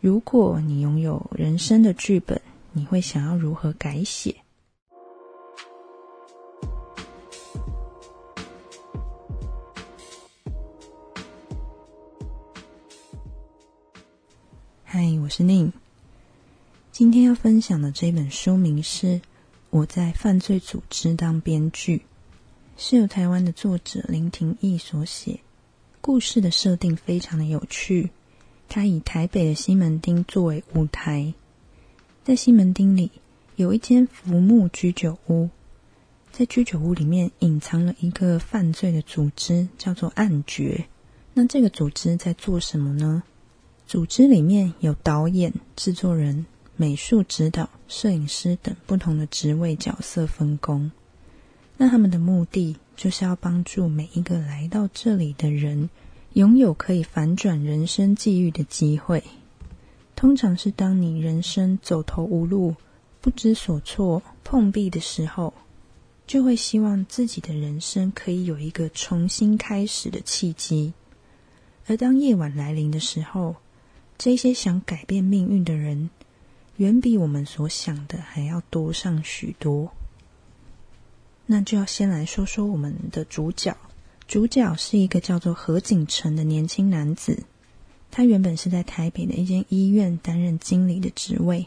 如果你拥有人生的剧本，你会想要如何改写？嗨，我是宁。今天要分享的这本书名是《我在犯罪组织当编剧》，是由台湾的作者林廷义所写。故事的设定非常的有趣。他以台北的西门町作为舞台，在西门町里有一间浮木居酒屋，在居酒屋里面隐藏了一个犯罪的组织，叫做暗角。那这个组织在做什么呢？组织里面有导演、制作人、美术指导、摄影师等不同的职位角色分工。那他们的目的就是要帮助每一个来到这里的人。拥有可以反转人生际遇的机会，通常是当你人生走投无路、不知所措、碰壁的时候，就会希望自己的人生可以有一个重新开始的契机。而当夜晚来临的时候，这些想改变命运的人，远比我们所想的还要多上许多。那就要先来说说我们的主角。主角是一个叫做何景成的年轻男子，他原本是在台北的一间医院担任经理的职位，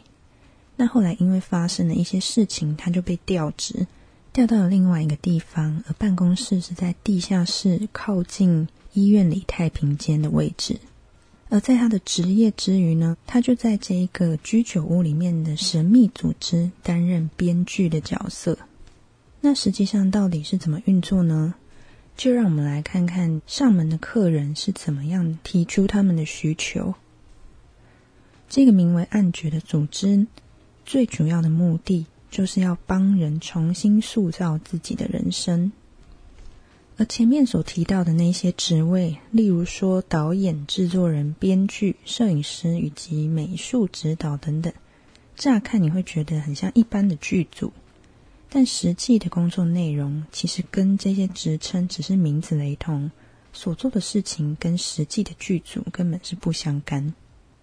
那后来因为发生了一些事情，他就被调职，调到了另外一个地方，而办公室是在地下室靠近医院里太平间的位置。而在他的职业之余呢，他就在这一个居酒屋里面的神秘组织担任编剧的角色。那实际上到底是怎么运作呢？就让我们来看看上门的客人是怎么样提出他们的需求。这个名为“暗觉”的组织，最主要的目的就是要帮人重新塑造自己的人生。而前面所提到的那些职位，例如说导演、制作人、编剧、摄影师以及美术指导等等，乍看你会觉得很像一般的剧组。但实际的工作内容其实跟这些职称只是名字雷同，所做的事情跟实际的剧组根本是不相干。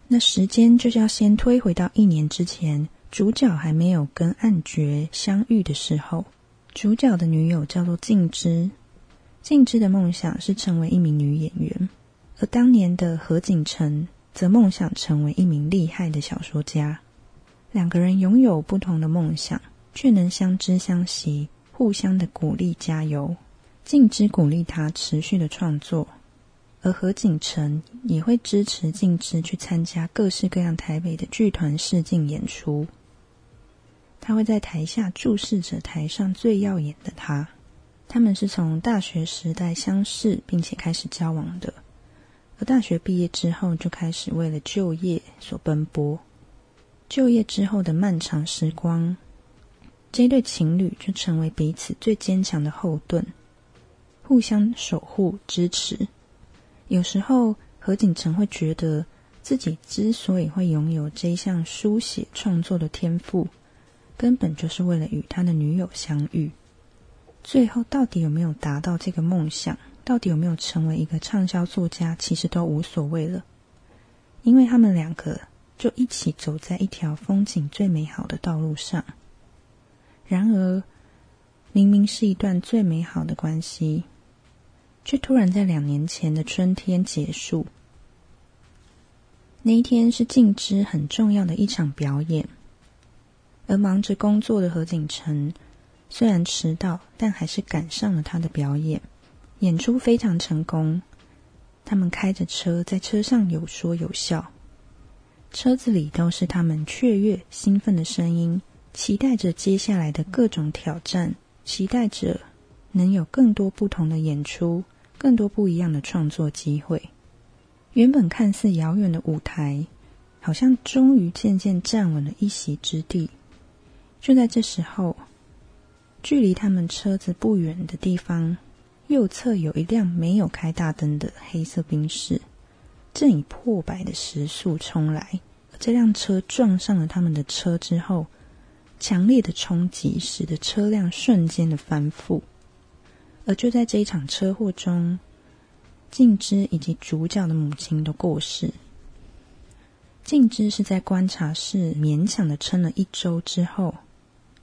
那时间就是要先推回到一年之前，主角还没有跟暗角相遇的时候。主角的女友叫做静之，静之的梦想是成为一名女演员，而当年的何景成则梦想成为一名厉害的小说家。两个人拥有不同的梦想。却能相知相惜，互相的鼓励加油。静之鼓励他持续的创作，而何景成也会支持静之去参加各式各样台北的剧团试镜演出。他会在台下注视着台上最耀眼的他。他们是从大学时代相识，并且开始交往的，而大学毕业之后就开始为了就业所奔波。就业之后的漫长时光。这对情侣就成为彼此最坚强的后盾，互相守护支持。有时候何景成会觉得自己之所以会拥有这一项书写创作的天赋，根本就是为了与他的女友相遇。最后到底有没有达到这个梦想，到底有没有成为一个畅销作家，其实都无所谓了，因为他们两个就一起走在一条风景最美好的道路上。然而，明明是一段最美好的关系，却突然在两年前的春天结束。那一天是静之很重要的一场表演，而忙着工作的何景成虽然迟到，但还是赶上了他的表演。演出非常成功，他们开着车在车上有说有笑，车子里都是他们雀跃兴奋的声音。期待着接下来的各种挑战，期待着能有更多不同的演出，更多不一样的创作机会。原本看似遥远的舞台，好像终于渐渐站稳了一席之地。就在这时候，距离他们车子不远的地方，右侧有一辆没有开大灯的黑色宾士，正以破百的时速冲来。这辆车撞上了他们的车之后。强烈的冲击使得车辆瞬间的翻覆，而就在这一场车祸中，静之以及主角的母亲都过世。静之是在观察室勉强的撑了一周之后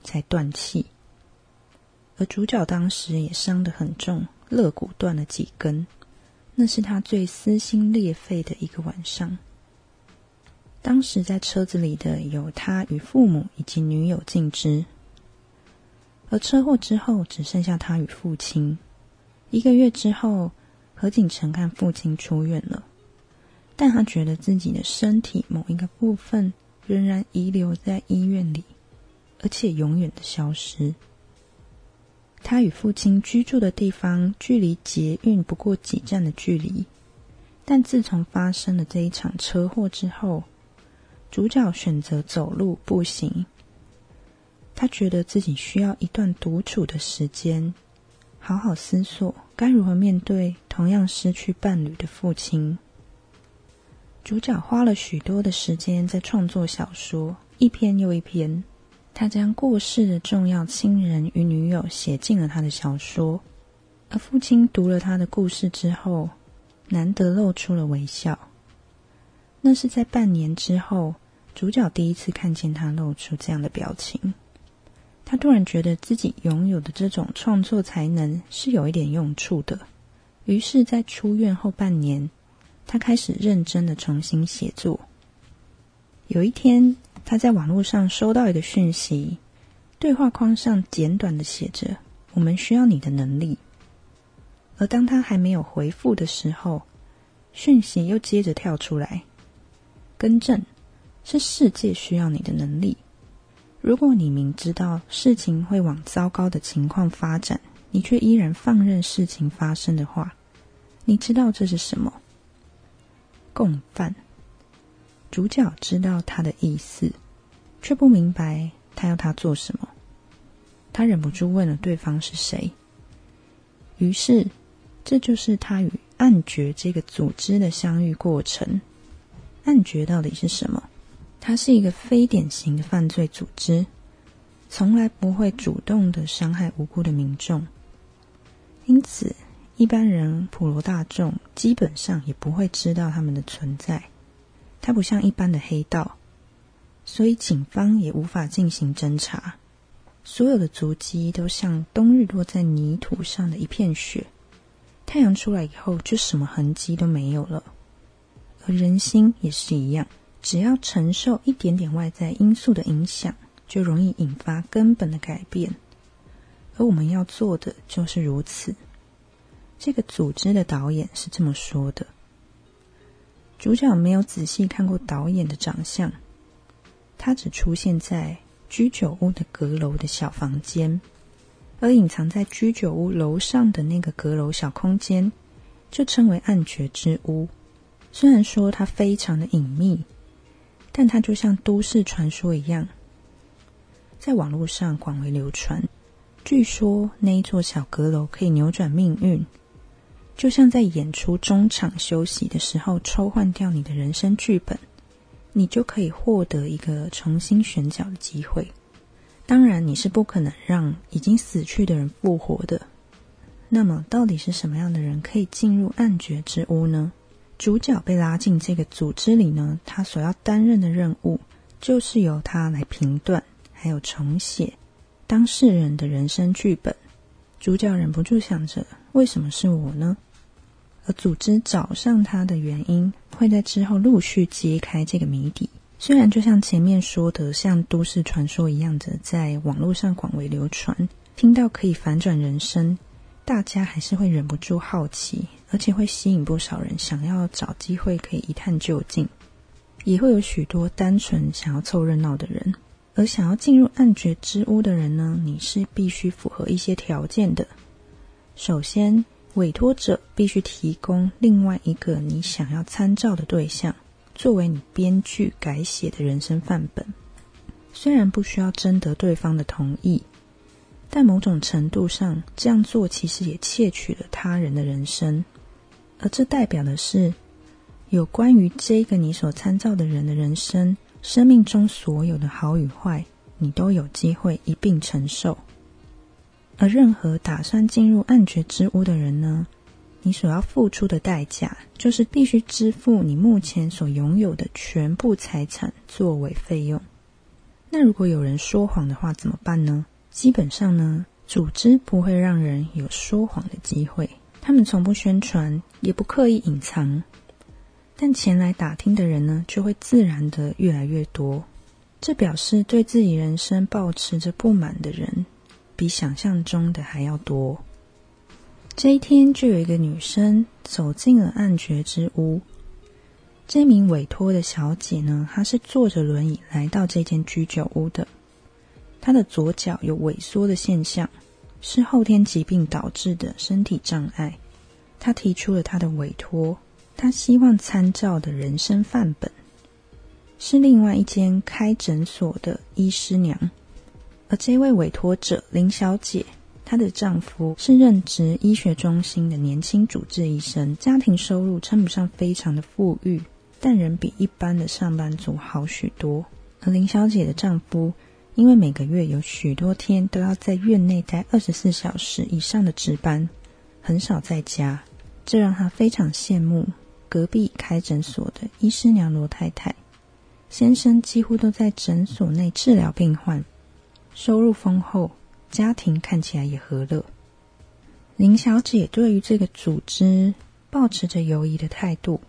才断气，而主角当时也伤得很重，肋骨断了几根，那是他最撕心裂肺的一个晚上。当时在车子里的有他与父母以及女友静之，而车祸之后只剩下他与父亲。一个月之后，何景成看父亲出院了。但他觉得自己的身体某一个部分仍然遗留在医院里，而且永远的消失。他与父亲居住的地方距离捷运不过几站的距离，但自从发生了这一场车祸之后，主角选择走路步行。他觉得自己需要一段独处的时间，好好思索该如何面对同样失去伴侣的父亲。主角花了许多的时间在创作小说，一篇又一篇。他将过世的重要亲人与女友写进了他的小说。而父亲读了他的故事之后，难得露出了微笑。那是在半年之后，主角第一次看见他露出这样的表情。他突然觉得自己拥有的这种创作才能是有一点用处的。于是，在出院后半年。他开始认真的重新写作。有一天，他在网络上收到一个讯息，对话框上简短的写着：“我们需要你的能力。”而当他还没有回复的时候，讯息又接着跳出来：“更正，是世界需要你的能力。如果你明知道事情会往糟糕的情况发展，你却依然放任事情发生的话，你知道这是什么？”共犯，主角知道他的意思，却不明白他要他做什么。他忍不住问了对方是谁。于是，这就是他与暗觉这个组织的相遇过程。暗觉到底是什么？它是一个非典型的犯罪组织，从来不会主动的伤害无辜的民众，因此。一般人、普罗大众基本上也不会知道他们的存在。它不像一般的黑道，所以警方也无法进行侦查。所有的足迹都像冬日落在泥土上的一片雪，太阳出来以后就什么痕迹都没有了。而人心也是一样，只要承受一点点外在因素的影响，就容易引发根本的改变。而我们要做的就是如此。这个组织的导演是这么说的：主角没有仔细看过导演的长相，他只出现在居酒屋的阁楼的小房间，而隐藏在居酒屋楼上的那个阁楼小空间，就称为暗觉之屋。虽然说它非常的隐秘，但它就像都市传说一样，在网络上广为流传。据说那一座小阁楼可以扭转命运。就像在演出中场休息的时候抽换掉你的人生剧本，你就可以获得一个重新选角的机会。当然，你是不可能让已经死去的人复活的。那么，到底是什么样的人可以进入暗觉之屋呢？主角被拉进这个组织里呢？他所要担任的任务就是由他来评断，还有重写当事人的人生剧本。主角忍不住想着：为什么是我呢？而组织找上他的原因，会在之后陆续揭开这个谜底。虽然就像前面说的，像都市传说一样的在网络上广为流传，听到可以反转人生，大家还是会忍不住好奇，而且会吸引不少人想要找机会可以一探究竟。也会有许多单纯想要凑热闹的人，而想要进入暗觉之屋的人呢，你是必须符合一些条件的。首先。委托者必须提供另外一个你想要参照的对象，作为你编剧改写的人生范本。虽然不需要征得对方的同意，但某种程度上这样做其实也窃取了他人的人生，而这代表的是，有关于这个你所参照的人的人生，生命中所有的好与坏，你都有机会一并承受。而任何打算进入暗觉之屋的人呢，你所要付出的代价就是必须支付你目前所拥有的全部财产作为费用。那如果有人说谎的话怎么办呢？基本上呢，组织不会让人有说谎的机会，他们从不宣传，也不刻意隐藏。但前来打听的人呢，就会自然的越来越多。这表示对自己人生保持着不满的人，比想象中的还要多。这一天，就有一个女生走进了暗觉之屋。这名委托的小姐呢，她是坐着轮椅来到这间居酒屋的。她的左脚有萎缩的现象，是后天疾病导致的身体障碍。她提出了她的委托，她希望参照的人生范本是另外一间开诊所的医师娘，而这位委托者林小姐。她的丈夫是任职医学中心的年轻主治医生，家庭收入称不上非常的富裕，但仍比一般的上班族好许多。而林小姐的丈夫因为每个月有许多天都要在院内待二十四小时以上的值班，很少在家，这让她非常羡慕隔壁开诊所的医师娘罗太太。先生几乎都在诊所内治疗病患，收入丰厚。家庭看起来也和乐。林小姐对于这个组织保持着犹疑的态度，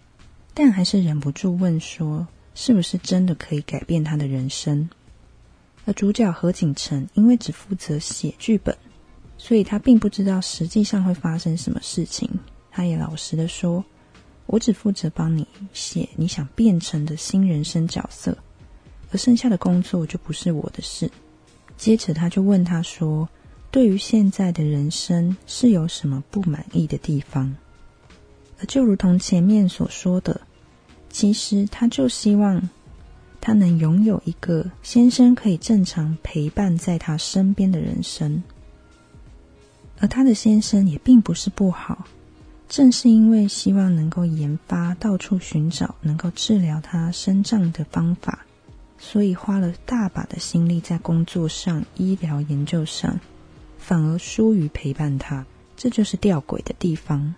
但还是忍不住问说：“是不是真的可以改变她的人生？”而主角何景成因为只负责写剧本，所以他并不知道实际上会发生什么事情。他也老实的说：“我只负责帮你写你想变成的新人生角色，而剩下的工作就不是我的事。”接着，他就问他说：“对于现在的人生，是有什么不满意的地方？”而就如同前面所说的，其实他就希望他能拥有一个先生可以正常陪伴在他身边的人生。而他的先生也并不是不好，正是因为希望能够研发、到处寻找能够治疗他身障的方法。所以花了大把的心力在工作上、医疗研究上，反而疏于陪伴他，这就是吊诡的地方。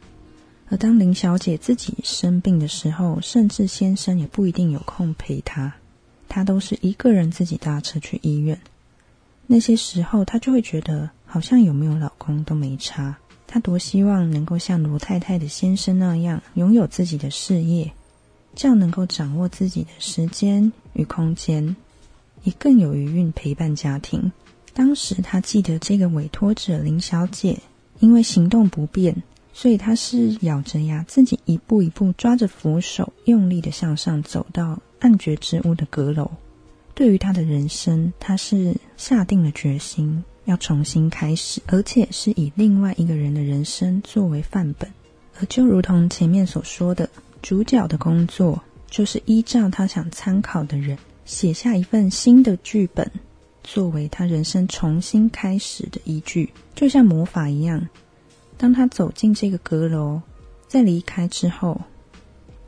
而当林小姐自己生病的时候，甚至先生也不一定有空陪她，她都是一个人自己搭车去医院。那些时候，她就会觉得好像有没有老公都没差。她多希望能够像罗太太的先生那样，拥有自己的事业。这样能够掌握自己的时间与空间，也更有余韵陪伴家庭。当时他记得这个委托者林小姐，因为行动不便，所以她是咬着牙自己一步一步抓着扶手，用力的向上走到暗觉之屋的阁楼。对于他的人生，他是下定了决心要重新开始，而且是以另外一个人的人生作为范本。而就如同前面所说的。主角的工作就是依照他想参考的人写下一份新的剧本，作为他人生重新开始的依据，就像魔法一样。当他走进这个阁楼，在离开之后，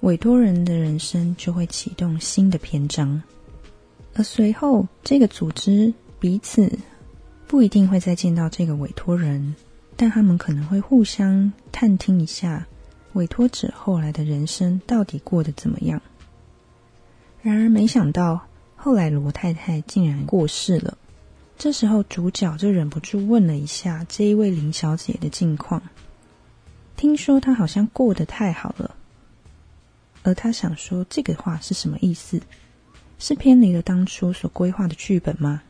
委托人的人生就会启动新的篇章。而随后，这个组织彼此不一定会再见到这个委托人，但他们可能会互相探听一下。委托者后来的人生到底过得怎么样？然而，没想到后来罗太太竟然过世了。这时候，主角就忍不住问了一下这一位林小姐的近况。听说她好像过得太好了，而他想说这个话是什么意思？是偏离了当初所规划的剧本吗？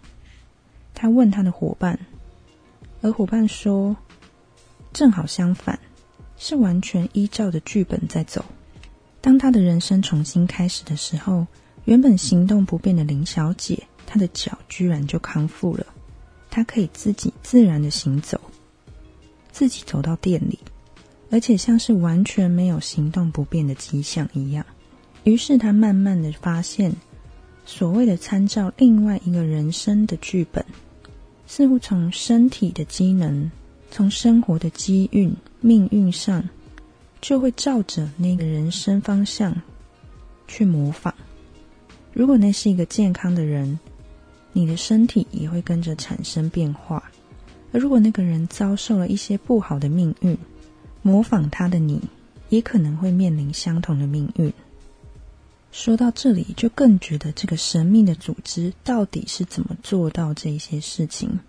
他问他的伙伴，而伙伴说，正好相反。是完全依照着剧本在走。当他的人生重新开始的时候，原本行动不便的林小姐，她的脚居然就康复了，她可以自己自然的行走，自己走到店里，而且像是完全没有行动不便的迹象一样。于是他慢慢的发现，所谓的参照另外一个人生的剧本，似乎从身体的机能。从生活的机运、命运上，就会照着那个人生方向去模仿。如果那是一个健康的人，你的身体也会跟着产生变化；而如果那个人遭受了一些不好的命运，模仿他的你，也可能会面临相同的命运。说到这里，就更觉得这个神秘的组织到底是怎么做到这些事情？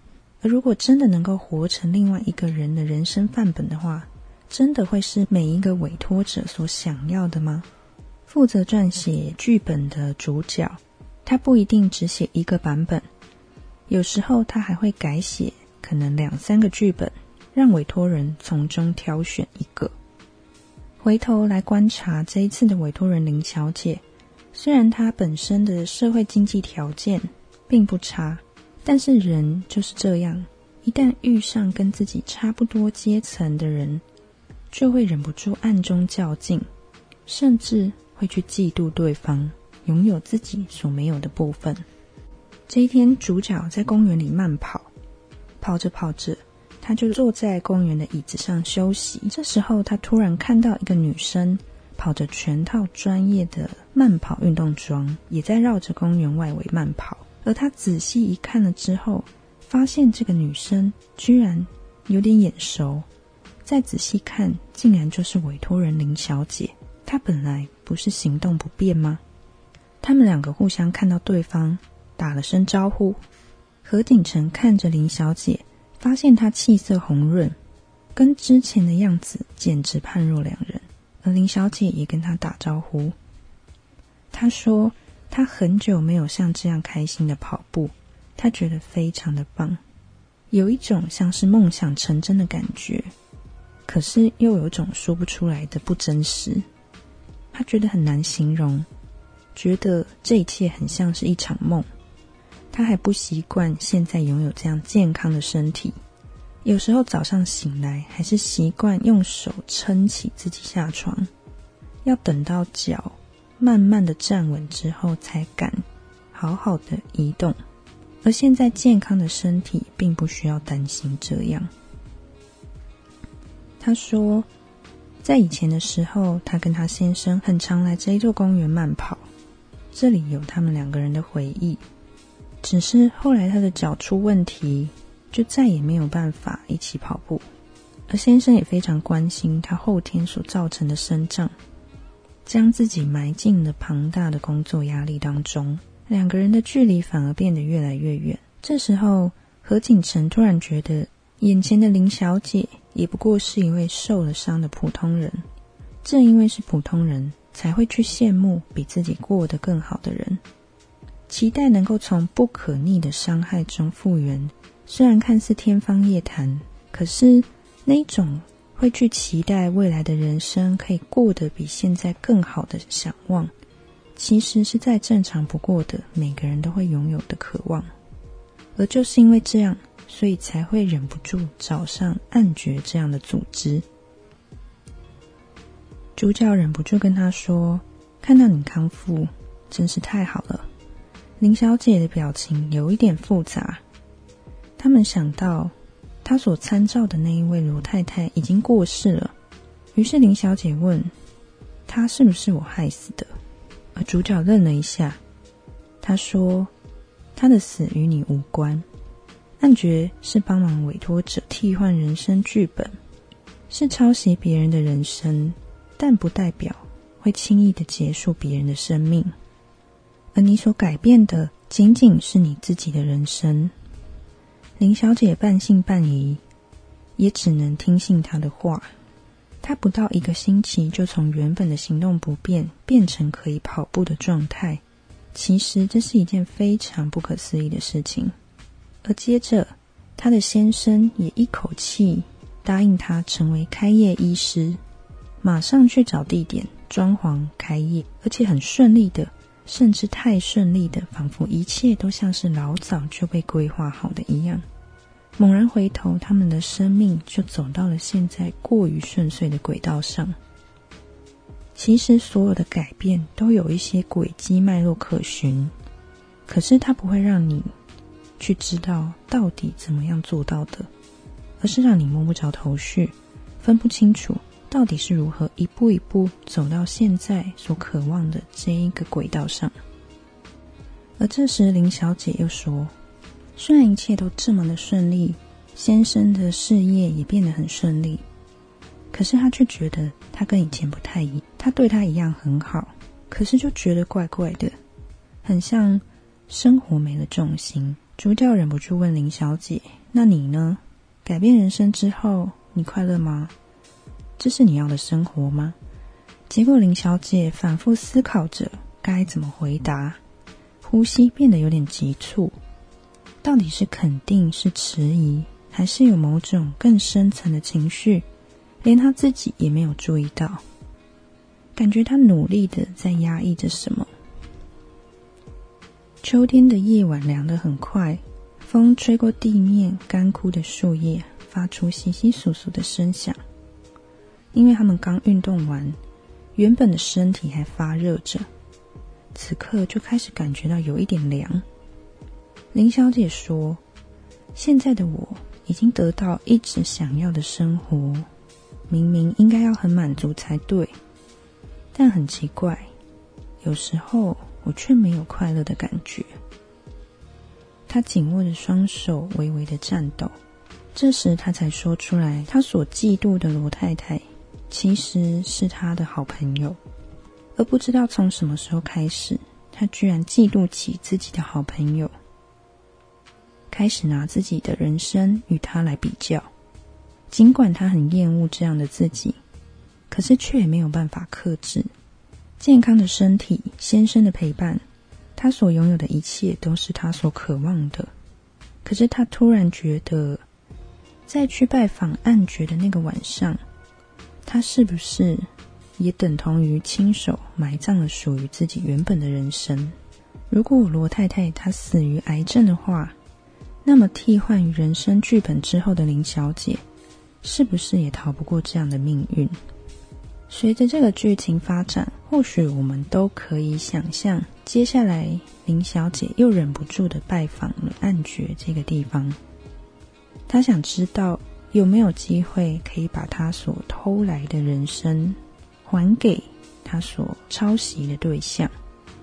而如果真的能够活成另外一个人的人生范本的话，真的会是每一个委托者所想要的吗？负责撰写剧本的主角，他不一定只写一个版本，有时候他还会改写，可能两三个剧本，让委托人从中挑选一个。回头来观察这一次的委托人林小姐。虽然她本身的社会经济条件并不差，但是人就是这样，一旦遇上跟自己差不多阶层的人，就会忍不住暗中较劲，甚至会去嫉妒对方拥有自己所没有的部分。这一天，主角在公园里慢跑，跑着跑着，他就坐在公园的椅子上休息。这时候，他突然看到一个女生。跑着全套专业的慢跑运动装，也在绕着公园外围慢跑。而他仔细一看了之后，发现这个女生居然有点眼熟。再仔细看，竟然就是委托人林小姐。她本来不是行动不便吗？他们两个互相看到对方，打了声招呼。何景成看着林小姐，发现她气色红润，跟之前的样子简直判若两人。而林小姐也跟他打招呼。她说：“她很久没有像这样开心的跑步，她觉得非常的棒，有一种像是梦想成真的感觉。可是又有种说不出来的不真实，她觉得很难形容，觉得这一切很像是一场梦。他还不习惯现在拥有这样健康的身体。”有时候早上醒来，还是习惯用手撑起自己下床，要等到脚慢慢的站稳之后，才敢好好的移动。而现在健康的身体，并不需要担心这样。他说，在以前的时候，他跟他先生很常来这一座公园慢跑，这里有他们两个人的回忆。只是后来他的脚出问题。就再也没有办法一起跑步，而先生也非常关心他后天所造成的生障，将自己埋进了庞大的工作压力当中，两个人的距离反而变得越来越远。这时候，何景成突然觉得，眼前的林小姐也不过是一位受了伤的普通人，正因为是普通人，才会去羡慕比自己过得更好的人，期待能够从不可逆的伤害中复原。虽然看似天方夜谭，可是那种会去期待未来的人生可以过得比现在更好的想望，其实是再正常不过的，每个人都会拥有的渴望。而就是因为这样，所以才会忍不住找上暗觉这样的组织。主角忍不住跟他说：“看到你康复，真是太好了。”林小姐的表情有一点复杂。他们想到，他所参照的那一位罗太太已经过世了，于是林小姐问：“她是不是我害死的？”而主角愣了一下，他说：“她的死与你无关，暗觉是帮忙委托者替换人生剧本，是抄袭别人的人生，但不代表会轻易的结束别人的生命，而你所改变的仅仅是你自己的人生。”林小姐半信半疑，也只能听信他的话。她不到一个星期就从原本的行动不便变成可以跑步的状态。其实这是一件非常不可思议的事情。而接着，她的先生也一口气答应她成为开业医师，马上去找地点装潢开业，而且很顺利的。甚至太顺利的，仿佛一切都像是老早就被规划好的一样。猛然回头，他们的生命就走到了现在过于顺遂的轨道上。其实，所有的改变都有一些轨迹脉络可循，可是它不会让你去知道到底怎么样做到的，而是让你摸不着头绪，分不清楚。到底是如何一步一步走到现在所渴望的这一个轨道上？而这时，林小姐又说：“虽然一切都这么的顺利，先生的事业也变得很顺利，可是他却觉得他跟以前不太一，他对他一样很好，可是就觉得怪怪的，很像生活没了重心。主角忍不住问林小姐：“那你呢？改变人生之后，你快乐吗？这是你要的生活吗？”结果林小姐反复思考着该怎么回答，呼吸变得有点急促。到底是肯定是迟疑，还是有某种更深层的情绪，连她自己也没有注意到？感觉她努力的在压抑着什么。秋天的夜晚凉得很快，风吹过地面干枯的树叶，发出稀稀疏疏的声响。因为他们刚运动完，原本的身体还发热着，此刻就开始感觉到有一点凉。林小姐说：“现在的我已经得到一直想要的生活，明明应该要很满足才对，但很奇怪，有时候。”我却没有快乐的感觉。她紧握着双手，微微的颤抖。这时，她才说出来，她所嫉妒的罗太太，其实是他的好朋友。而不知道从什么时候开始，他居然嫉妒起自己的好朋友，开始拿自己的人生与他来比较。尽管他很厌恶这样的自己，可是却也没有办法克制。健康的身体，先生的陪伴，他所拥有的一切都是他所渴望的。可是他突然觉得，在去拜访暗爵的那个晚上，他是不是也等同于亲手埋葬了属于自己原本的人生？如果罗太太她死于癌症的话，那么替换于人生剧本之后的林小姐，是不是也逃不过这样的命运？随着这个剧情发展，或许我们都可以想象，接下来林小姐又忍不住的拜访了暗爵这个地方。她想知道有没有机会可以把他所偷来的人生还给他所抄袭的对象。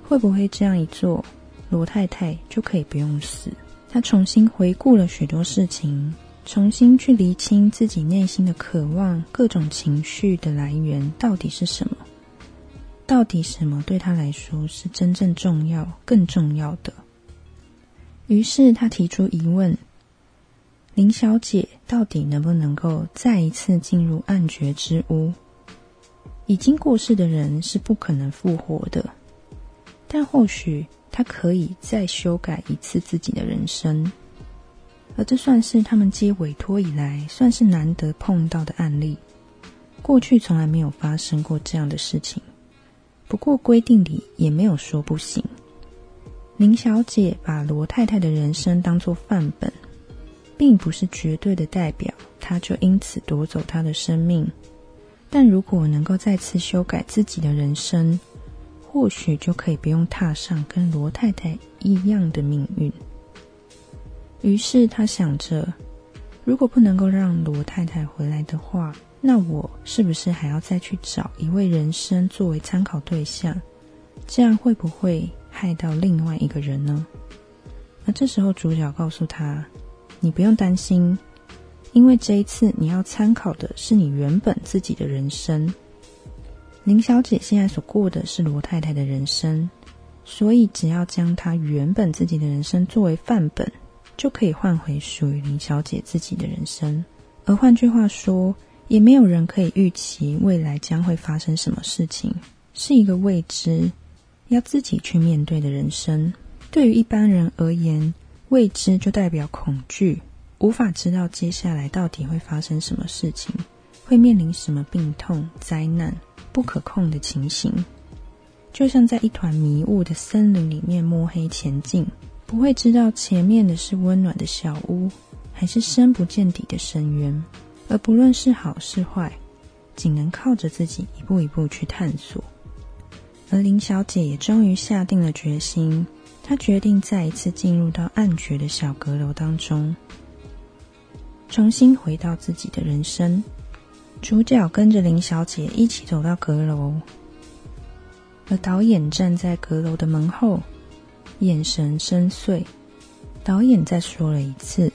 会不会这样一做，罗太太就可以不用死？她重新回顾了许多事情。重新去厘清自己内心的渴望，各种情绪的来源到底是什么？到底什么对他来说是真正重要、更重要的？于是他提出疑问：林小姐到底能不能够再一次进入暗绝之屋？已经过世的人是不可能复活的，但或许他可以再修改一次自己的人生。而这算是他们接委托以来算是难得碰到的案例，过去从来没有发生过这样的事情。不过规定里也没有说不行。林小姐把罗太太的人生当作范本，并不是绝对的代表，他就因此夺走他的生命。但如果能够再次修改自己的人生，或许就可以不用踏上跟罗太太一样的命运。于是他想着，如果不能够让罗太太回来的话，那我是不是还要再去找一位人生作为参考对象？这样会不会害到另外一个人呢？那这时候主角告诉他：“你不用担心，因为这一次你要参考的是你原本自己的人生。林小姐现在所过的是罗太太的人生，所以只要将她原本自己的人生作为范本。”就可以换回属于林小姐自己的人生，而换句话说，也没有人可以预期未来将会发生什么事情，是一个未知，要自己去面对的人生。对于一般人而言，未知就代表恐惧，无法知道接下来到底会发生什么事情，会面临什么病痛、灾难、不可控的情形，就像在一团迷雾的森林里面摸黑前进。不会知道前面的是温暖的小屋，还是深不见底的深渊。而不论是好是坏，仅能靠着自己一步一步去探索。而林小姐也终于下定了决心，他决定再一次进入到暗绝的小阁楼当中，重新回到自己的人生。主角跟着林小姐一起走到阁楼，而导演站在阁楼的门后。眼神深邃，导演再说了一次：“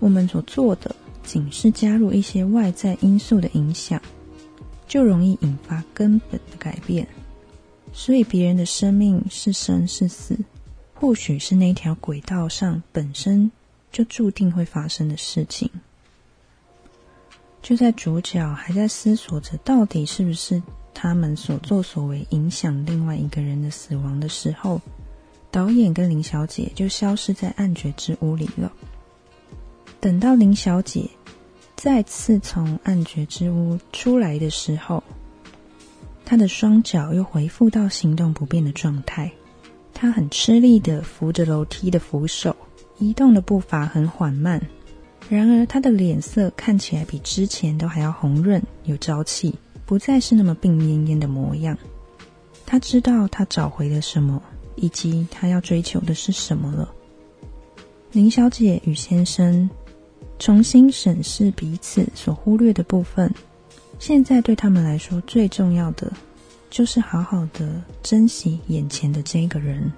我们所做的仅是加入一些外在因素的影响，就容易引发根本的改变。所以，别人的生命是生是死，或许是那条轨道上本身就注定会发生的事情。就在主角还在思索着到底是不是他们所作所为影响另外一个人的死亡的时候，导演跟林小姐就消失在暗觉之屋里了。等到林小姐再次从暗觉之屋出来的时候，她的双脚又恢复到行动不便的状态。他很吃力的扶着楼梯的扶手，移动的步伐很缓慢。然而，他的脸色看起来比之前都还要红润、有朝气，不再是那么病恹恹的模样。他知道他找回了什么，以及他要追求的是什么了。林小姐与先生。重新审视彼此所忽略的部分，现在对他们来说最重要的，就是好好的珍惜眼前的这个人，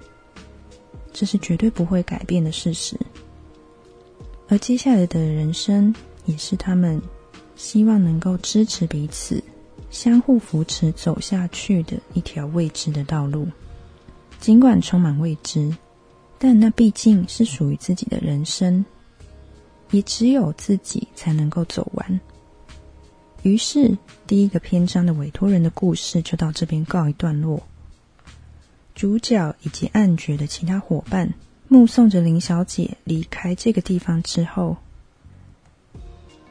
这是绝对不会改变的事实。而接下来的人生，也是他们希望能够支持彼此、相互扶持走下去的一条未知的道路。尽管充满未知，但那毕竟是属于自己的人生。也只有自己才能够走完。于是，第一个篇章的委托人的故事就到这边告一段落。主角以及暗角的其他伙伴目送着林小姐离开这个地方之后，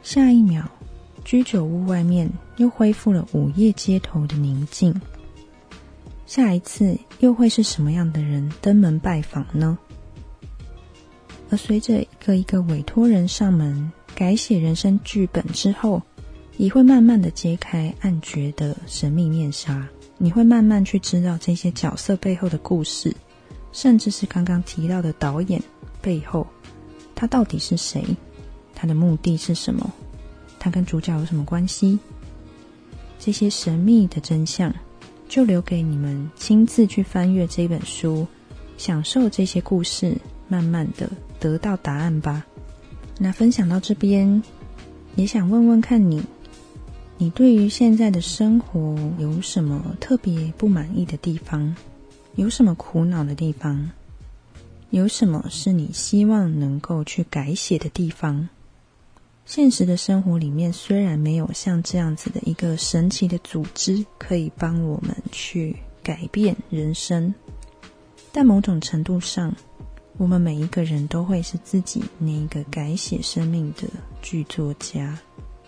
下一秒，居酒屋外面又恢复了午夜街头的宁静。下一次又会是什么样的人登门拜访呢？而随着一个一个委托人上门改写人生剧本之后，也会慢慢的揭开暗角的神秘面纱。你会慢慢去知道这些角色背后的故事，甚至是刚刚提到的导演背后，他到底是谁？他的目的是什么？他跟主角有什么关系？这些神秘的真相，就留给你们亲自去翻阅这本书，享受这些故事，慢慢的。得到答案吧。那分享到这边，也想问问看你，你对于现在的生活有什么特别不满意的地方？有什么苦恼的地方？有什么是你希望能够去改写的地方？现实的生活里面虽然没有像这样子的一个神奇的组织可以帮我们去改变人生，但某种程度上。我们每一个人都会是自己那一个改写生命的剧作家，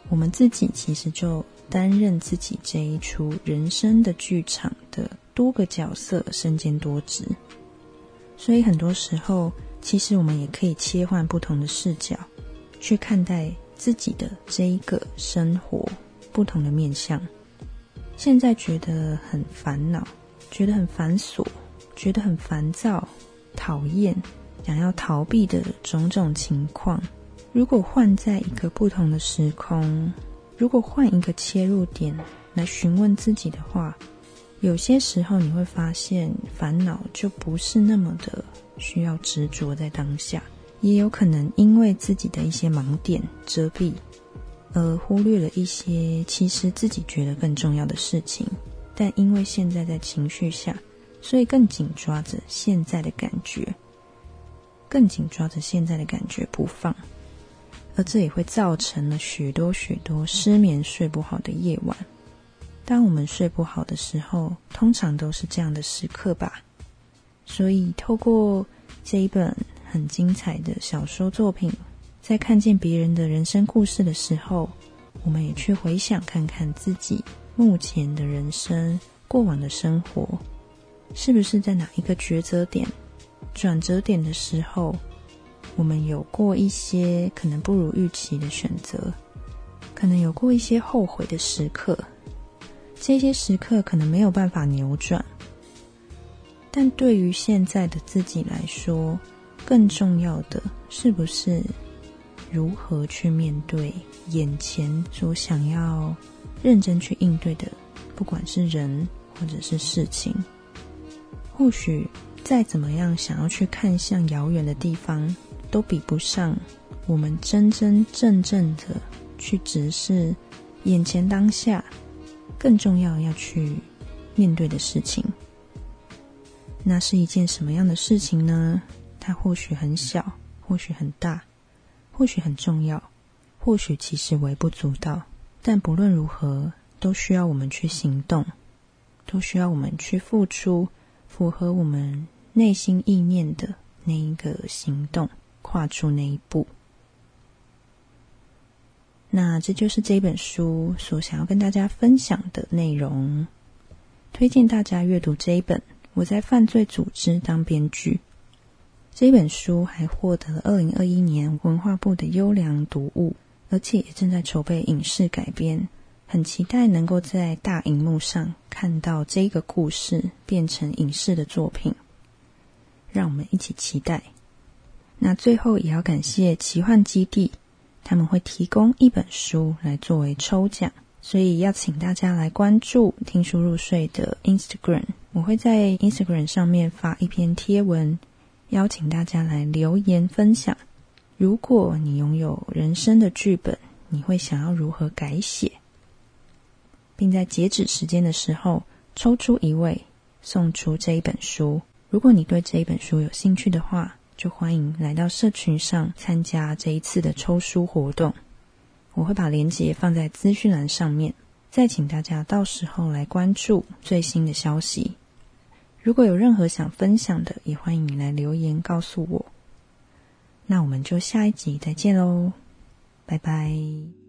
我们自己其实就担任自己这一出人生的剧场的多个角色，身兼多职。所以很多时候，其实我们也可以切换不同的视角，去看待自己的这一个生活不同的面相。现在觉得很烦恼，觉得很繁琐，觉得很烦躁。讨厌，想要逃避的种种情况，如果换在一个不同的时空，如果换一个切入点来询问自己的话，有些时候你会发现，烦恼就不是那么的需要执着在当下，也有可能因为自己的一些盲点遮蔽，而忽略了一些其实自己觉得更重要的事情，但因为现在在情绪下。所以更紧抓着现在的感觉，更紧抓着现在的感觉不放，而这也会造成了许多许多失眠、睡不好的夜晚。当我们睡不好的时候，通常都是这样的时刻吧。所以，透过这一本很精彩的小说作品，在看见别人的人生故事的时候，我们也去回想看看自己目前的人生、过往的生活。是不是在哪一个抉择点、转折点的时候，我们有过一些可能不如预期的选择，可能有过一些后悔的时刻？这些时刻可能没有办法扭转，但对于现在的自己来说，更重要的是不是如何去面对眼前所想要认真去应对的，不管是人或者是事情？或许再怎么样想要去看向遥远的地方，都比不上我们真真正正的去直视眼前当下，更重要要去面对的事情。那是一件什么样的事情呢？它或许很小，或许很大，或许很重要，或许其实微不足道。但不论如何，都需要我们去行动，都需要我们去付出，符合我们内心意念的那一个行动，跨出那一步。那这就是这本书所想要跟大家分享的内容，推荐大家阅读这一本。我在犯罪组织当编剧。这本书还获得了二零二一年文化部的优良读物，而且也正在筹备影视改编，很期待能够在大荧幕上看到这个故事变成影视的作品。让我们一起期待。那最后也要感谢奇幻基地，他们会提供一本书来作为抽奖，所以要请大家来关注听书入睡的 Instagram。我会在 Instagram 上面发一篇贴文，邀请大家来留言分享。如果你拥有人生的剧本，你会想要如何改写？并在截止时间的时候抽出一位送出这一本书。如果你对这一本书有兴趣的话，就欢迎来到社群上参加这一次的抽书活动。我会把链接放在资讯栏上面，再请大家到时候来关注最新的消息。如果有任何想分享的，也欢迎你来留言告诉我。那我们就下一集再见喽，拜拜。